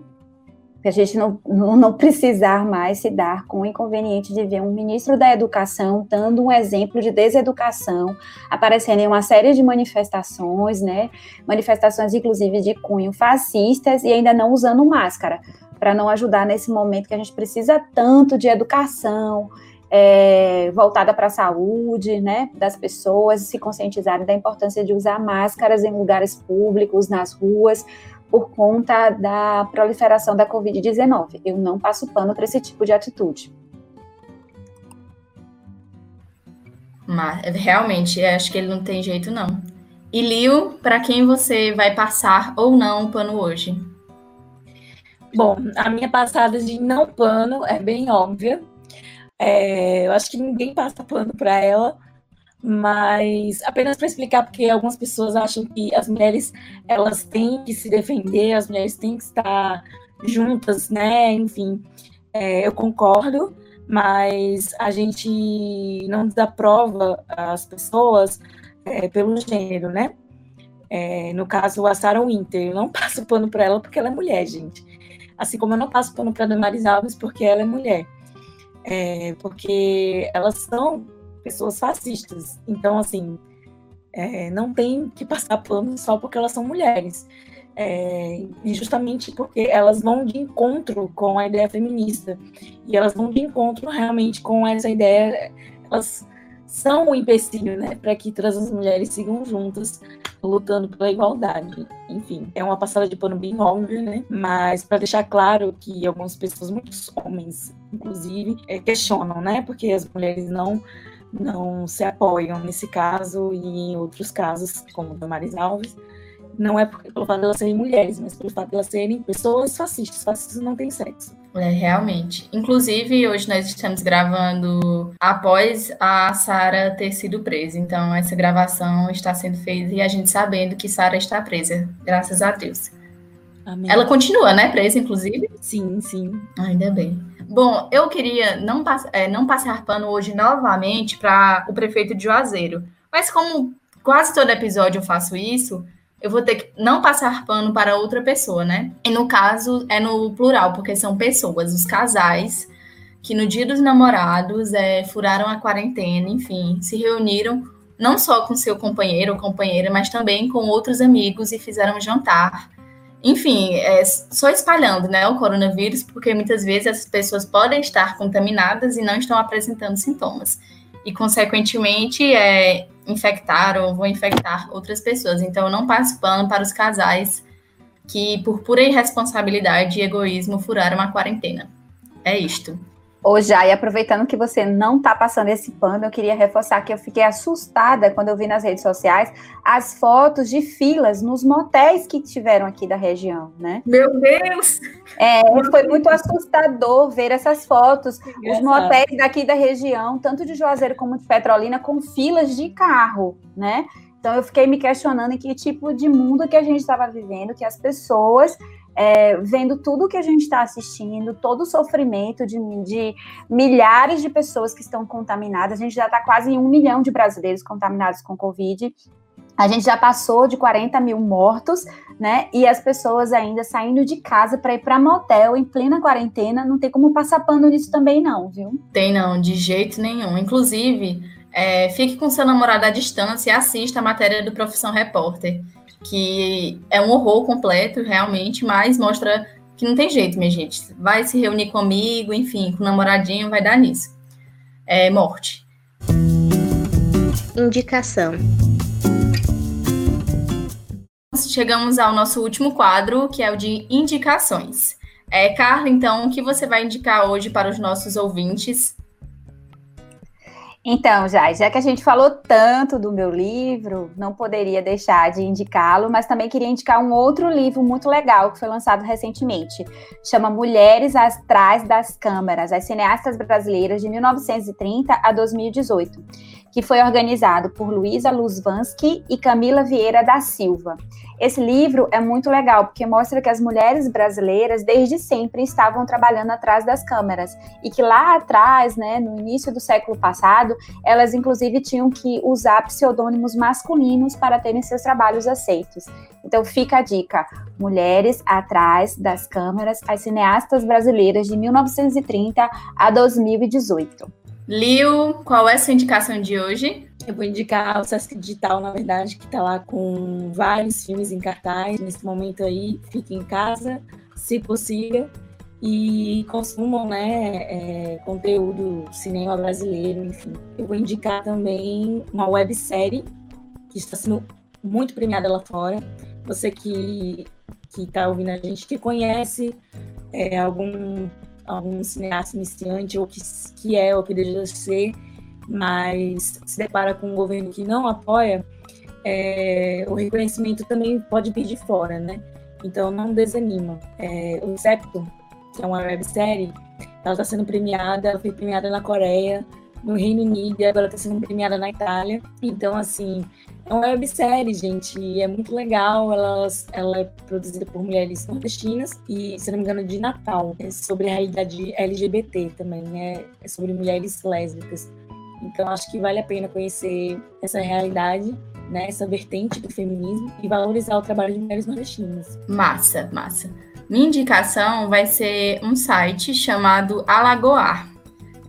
A gente não, não, não, precisar mais se dar com o inconveniente de ver um ministro da Educação dando um exemplo de deseducação, aparecendo em uma série de manifestações, né? Manifestações, inclusive, de cunho fascistas e ainda não usando máscara, para não ajudar nesse momento que a gente precisa tanto de educação. É, voltada para a saúde, né, das pessoas se conscientizarem da importância de usar máscaras em lugares públicos, nas ruas, por conta da proliferação da Covid-19. Eu não passo pano para esse tipo de atitude. Mas, realmente, acho que ele não tem jeito, não. E Liu, para quem você vai passar ou não o pano hoje? Bom, a minha passada de não pano é bem óbvia. É, eu acho que ninguém passa pano para ela, mas apenas para explicar porque algumas pessoas acham que as mulheres elas têm que se defender, as mulheres têm que estar juntas, né? Enfim, é, eu concordo, mas a gente não desaprova as pessoas é, pelo gênero, né? É, no caso, a Sarah Winter, eu não passo pano para ela porque ela é mulher, gente. Assim como eu não passo pano para Damaris Alves porque ela é mulher. É, porque elas são pessoas fascistas. Então, assim, é, não tem que passar pano só porque elas são mulheres. É, e justamente porque elas vão de encontro com a ideia feminista. E elas vão de encontro realmente com essa ideia. Elas são um empecilho, né, para que todas as mulheres sigam juntas lutando pela igualdade. Enfim, é uma passada de pano bem óbvia, né? Mas para deixar claro que algumas pessoas, muitos homens, inclusive, é, questionam, né? Porque as mulheres não não se apoiam nesse caso e em outros casos, como o do Maris Alves. não é porque, pelo fato de elas serem mulheres, mas pelo fato de elas serem pessoas fascistas. Fascistas não têm sexo. É, realmente. Inclusive, hoje nós estamos gravando após a Sara ter sido presa. Então, essa gravação está sendo feita e a gente sabendo que Sara está presa. Graças a Deus. Amém. Ela continua, né? Presa, inclusive? Sim, sim. Ainda bem. Bom, eu queria não, pass é, não passar pano hoje novamente para o prefeito de Juazeiro. Mas como quase todo episódio eu faço isso, eu vou ter que não passar pano para outra pessoa, né? E no caso é no plural, porque são pessoas, os casais, que no dia dos namorados é, furaram a quarentena, enfim, se reuniram não só com seu companheiro ou companheira, mas também com outros amigos e fizeram um jantar. Enfim, é, só espalhando né, o coronavírus, porque muitas vezes essas pessoas podem estar contaminadas e não estão apresentando sintomas. E, consequentemente, é, infectar ou vão infectar outras pessoas. Então, não passo pano para os casais que, por pura irresponsabilidade e egoísmo, furaram a quarentena. É isto. Ô, Jai, aproveitando que você não está passando esse pano, eu queria reforçar que eu fiquei assustada quando eu vi nas redes sociais as fotos de filas nos motéis que tiveram aqui da região, né? Meu Deus! É, foi muito assustador ver essas fotos, os motéis daqui da região, tanto de Juazeiro como de Petrolina, com filas de carro, né? Então eu fiquei me questionando em que tipo de mundo que a gente estava vivendo, que as pessoas é, vendo tudo que a gente está assistindo, todo o sofrimento de, de, milhares de pessoas que estão contaminadas. A gente já está quase em um milhão de brasileiros contaminados com Covid. A gente já passou de 40 mil mortos, né? E as pessoas ainda saindo de casa para ir para motel em plena quarentena. Não tem como passar pano nisso também, não, viu? Tem não, de jeito nenhum. Inclusive, é, fique com seu namorado à distância e assista a matéria do Profissão Repórter que é um horror completo, realmente, mas mostra que não tem jeito, minha gente. Vai se reunir comigo, enfim, com o namoradinho, vai dar nisso. É morte. Indicação. Chegamos ao nosso último quadro, que é o de indicações. É, Carla, então, o que você vai indicar hoje para os nossos ouvintes? Então, já, já que a gente falou tanto do meu livro, não poderia deixar de indicá-lo, mas também queria indicar um outro livro muito legal que foi lançado recentemente. Chama Mulheres Atrás das Câmeras, as cineastas brasileiras de 1930 a 2018 que foi organizado por Luísa Luzvansky e Camila Vieira da Silva. Esse livro é muito legal porque mostra que as mulheres brasileiras desde sempre estavam trabalhando atrás das câmeras e que lá atrás, né, no início do século passado, elas inclusive tinham que usar pseudônimos masculinos para terem seus trabalhos aceitos. Então fica a dica: Mulheres atrás das câmeras, as cineastas brasileiras de 1930 a 2018. Liu, qual é a sua indicação de hoje? Eu vou indicar o Sesc Digital, na verdade, que está lá com vários filmes em cartaz. Nesse momento aí, fique em casa, se possível, e consumam né, é, conteúdo cinema brasileiro, enfim. Eu vou indicar também uma websérie que está sendo muito premiada lá fora. Você que está ouvindo a gente, que conhece é, algum algum cineasta iniciante ou que, que é ou que deseja ser, mas se depara com um governo que não apoia, é, o reconhecimento também pode vir de fora, né? Então não desanima. É, o Septo, que é uma websérie, ela está sendo premiada, foi premiada na Coreia, no Reino Unido e agora está sendo premiada na Itália. Então, assim, é uma websérie, gente, e é muito legal. Ela, ela é produzida por mulheres nordestinas e, se não me engano, de Natal. É sobre a realidade LGBT também, né? É sobre mulheres lésbicas. Então, acho que vale a pena conhecer essa realidade, né? Essa vertente do feminismo e valorizar o trabalho de mulheres nordestinas. Massa, massa. Minha indicação vai ser um site chamado Alagoar.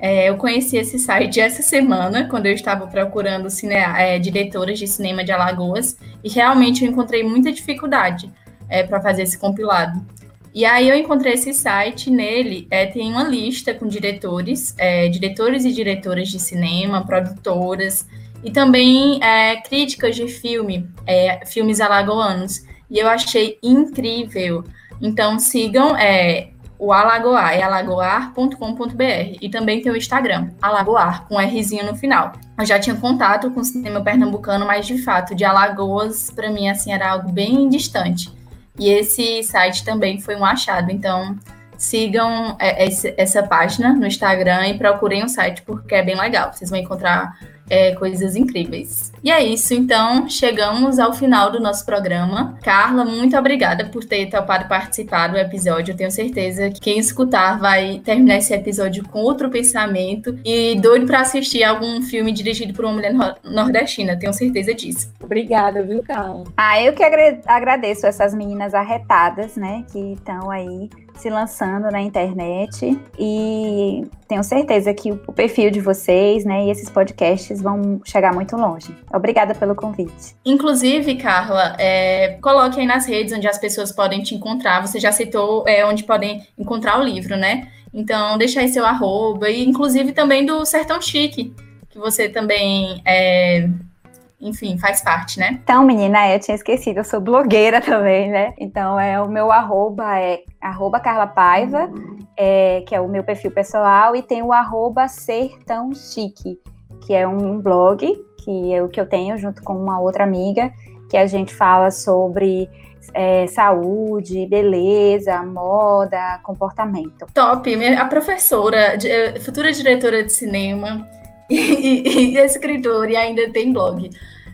É, eu conheci esse site essa semana, quando eu estava procurando cine, é, diretoras de cinema de Alagoas, e realmente eu encontrei muita dificuldade é, para fazer esse compilado. E aí eu encontrei esse site, nele é, tem uma lista com diretores, é, diretores e diretoras de cinema, produtoras, e também é, críticas de filme, é, filmes alagoanos. E eu achei incrível. Então sigam o Alagoar, é alagoar.com.br. E também tem o Instagram, Alagoar, com Rzinho no final. Eu já tinha contato com o cinema pernambucano, mas de fato, de Alagoas, para mim, assim, era algo bem distante. E esse site também foi um achado. Então, sigam é, essa página no Instagram e procurem o site, porque é bem legal. Vocês vão encontrar é, coisas incríveis. E é isso, então, chegamos ao final do nosso programa. Carla, muito obrigada por ter topado participar do episódio. Eu tenho certeza que quem escutar vai terminar esse episódio com outro pensamento e doido para assistir algum filme dirigido por uma mulher nordestina. Tenho certeza disso. Obrigada, viu, Carla? Ah, eu que agradeço essas meninas arretadas, né, que estão aí se lançando na internet e tenho certeza que o perfil de vocês, né, e esses podcasts vão chegar muito longe. Obrigada pelo convite. Inclusive, Carla, é, coloque aí nas redes onde as pessoas podem te encontrar. Você já citou é, onde podem encontrar o livro, né? Então, deixa aí seu arroba e inclusive também do Sertão Chique, que você também é, enfim, faz parte, né? Então, menina, eu tinha esquecido, eu sou blogueira também, né? Então, é o meu arroba é arroba Carla Paiva, é, que é o meu perfil pessoal, e tem o arroba Ser Tão Chique, que é um blog que é o que eu tenho junto com uma outra amiga, que a gente fala sobre é, saúde, beleza, moda, comportamento. Top! A professora, futura diretora de cinema, e, e, escritor e ainda tem blog.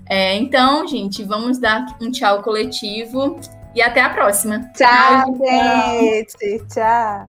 É, então, gente, vamos dar um tchau coletivo e até a próxima. Tchau, tchau gente. Tchau.